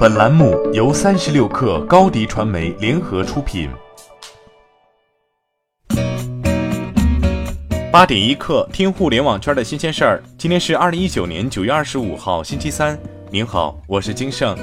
本栏目由三十六氪高低传媒联合出品。八点一刻，听互联网圈的新鲜事儿。今天是二零一九年九月二十五号，星期三。您好，我是金盛。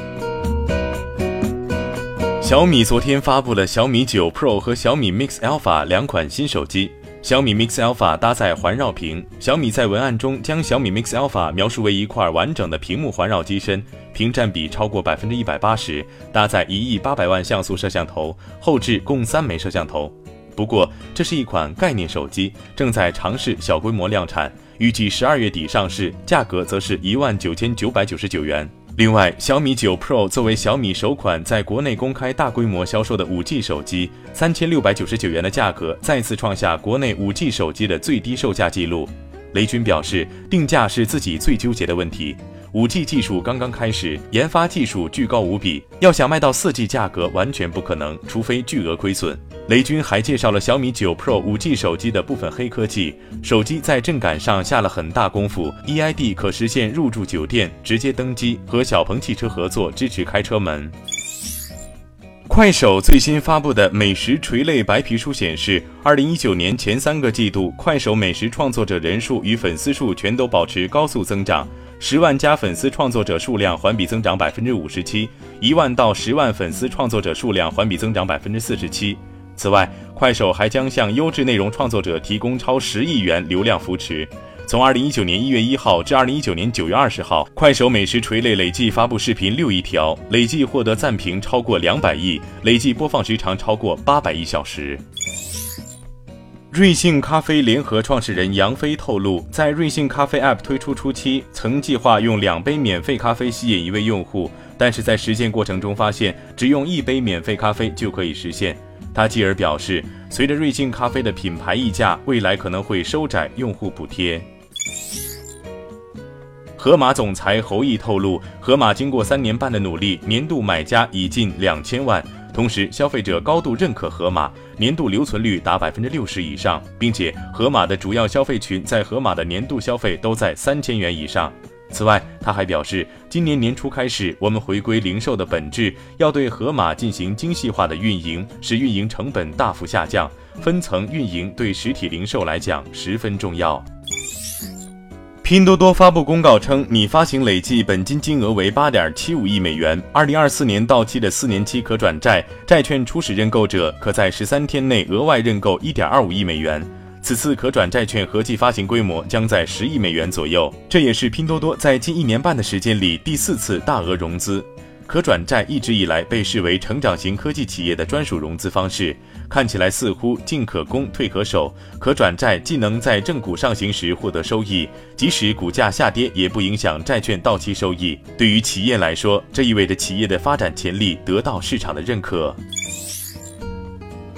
小米昨天发布了小米九 Pro 和小米 Mix Alpha 两款新手机。小米 Mix Alpha 搭载环绕屏，小米在文案中将小米 Mix Alpha 描述为一块完整的屏幕环绕机身，屏占比超过百分之一百八十，搭载一亿八百万像素摄像头，后置共三枚摄像头。不过，这是一款概念手机，正在尝试小规模量产，预计十二月底上市，价格则是一万九千九百九十九元。另外，小米九 Pro 作为小米首款在国内公开大规模销售的 5G 手机，三千六百九十九元的价格再次创下国内 5G 手机的最低售价记录。雷军表示，定价是自己最纠结的问题。5G 技术刚刚开始，研发技术巨高无比，要想卖到 4G 价格完全不可能，除非巨额亏损。雷军还介绍了小米九 Pro 5G 手机的部分黑科技，手机在震感上下了很大功夫，EID 可实现入住酒店直接登机，和小鹏汽车合作支持开车门。快手最新发布的美食垂类白皮书显示，二零一九年前三个季度，快手美食创作者人数与粉丝数全都保持高速增长，十万加粉丝创作者数量环比增长百分之五十七，一万到十万粉丝创作者数量环比增长百分之四十七。此外，快手还将向优质内容创作者提供超十亿元流量扶持。从二零一九年一月一号至二零一九年九月二十号，快手美食垂类累计发布视频六亿条，累计获得赞评超过两百亿，累计播放时长超过八百亿小时。瑞幸咖啡联合创始人杨飞透露，在瑞幸咖啡 App 推出初期，曾计划用两杯免费咖啡吸引一位用户，但是在实践过程中发现，只用一杯免费咖啡就可以实现。他继而表示，随着瑞幸咖啡的品牌溢价，未来可能会收窄用户补贴。盒马总裁侯毅透露，盒马经过三年半的努力，年度买家已近两千万，同时消费者高度认可盒马，年度留存率达百分之六十以上，并且盒马的主要消费群在盒马的年度消费都在三千元以上。此外，他还表示，今年年初开始，我们回归零售的本质，要对盒马进行精细化的运营，使运营成本大幅下降。分层运营对实体零售来讲十分重要。拼多多发布公告称，拟发行累计本金金额为八点七五亿美元、二零二四年到期的四年期可转债债券，初始认购者可在十三天内额外认购一点二五亿美元。此次可转债券合计发行规模将在十亿美元左右，这也是拼多多在近一年半的时间里第四次大额融资。可转债一直以来被视为成长型科技企业的专属融资方式，看起来似乎进可攻退可守。可转债既能在正股上行时获得收益，即使股价下跌也不影响债券到期收益。对于企业来说，这意味着企业的发展潜力得到市场的认可。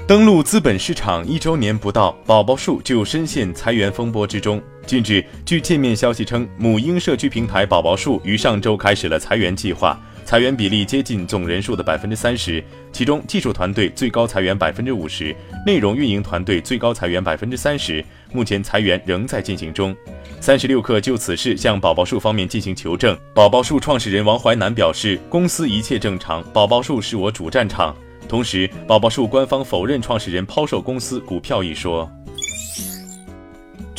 登陆资本市场一周年不到，宝宝树就深陷裁员风波之中。近日，据界面消息称，母婴社区平台宝宝树于上周开始了裁员计划，裁员比例接近总人数的百分之三十，其中技术团队最高裁员百分之五十，内容运营团队最高裁员百分之三十。目前裁员仍在进行中。三十六氪就此事向宝宝树方面进行求证，宝宝树创始人王淮南表示，公司一切正常，宝宝树是我主战场。同时，宝宝树官方否认创始人抛售公司股票一说。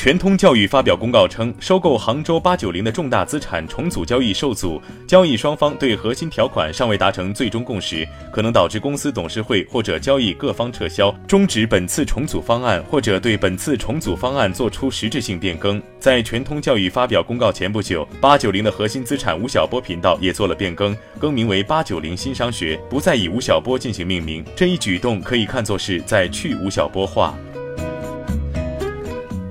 全通教育发表公告称，收购杭州八九零的重大资产重组交易受阻，交易双方对核心条款尚未达成最终共识，可能导致公司董事会或者交易各方撤销、终止本次重组方案，或者对本次重组方案作出实质性变更。在全通教育发表公告前不久，八九零的核心资产吴晓波频道也做了变更，更名为八九零新商学，不再以吴晓波进行命名。这一举动可以看作是在去吴晓波化。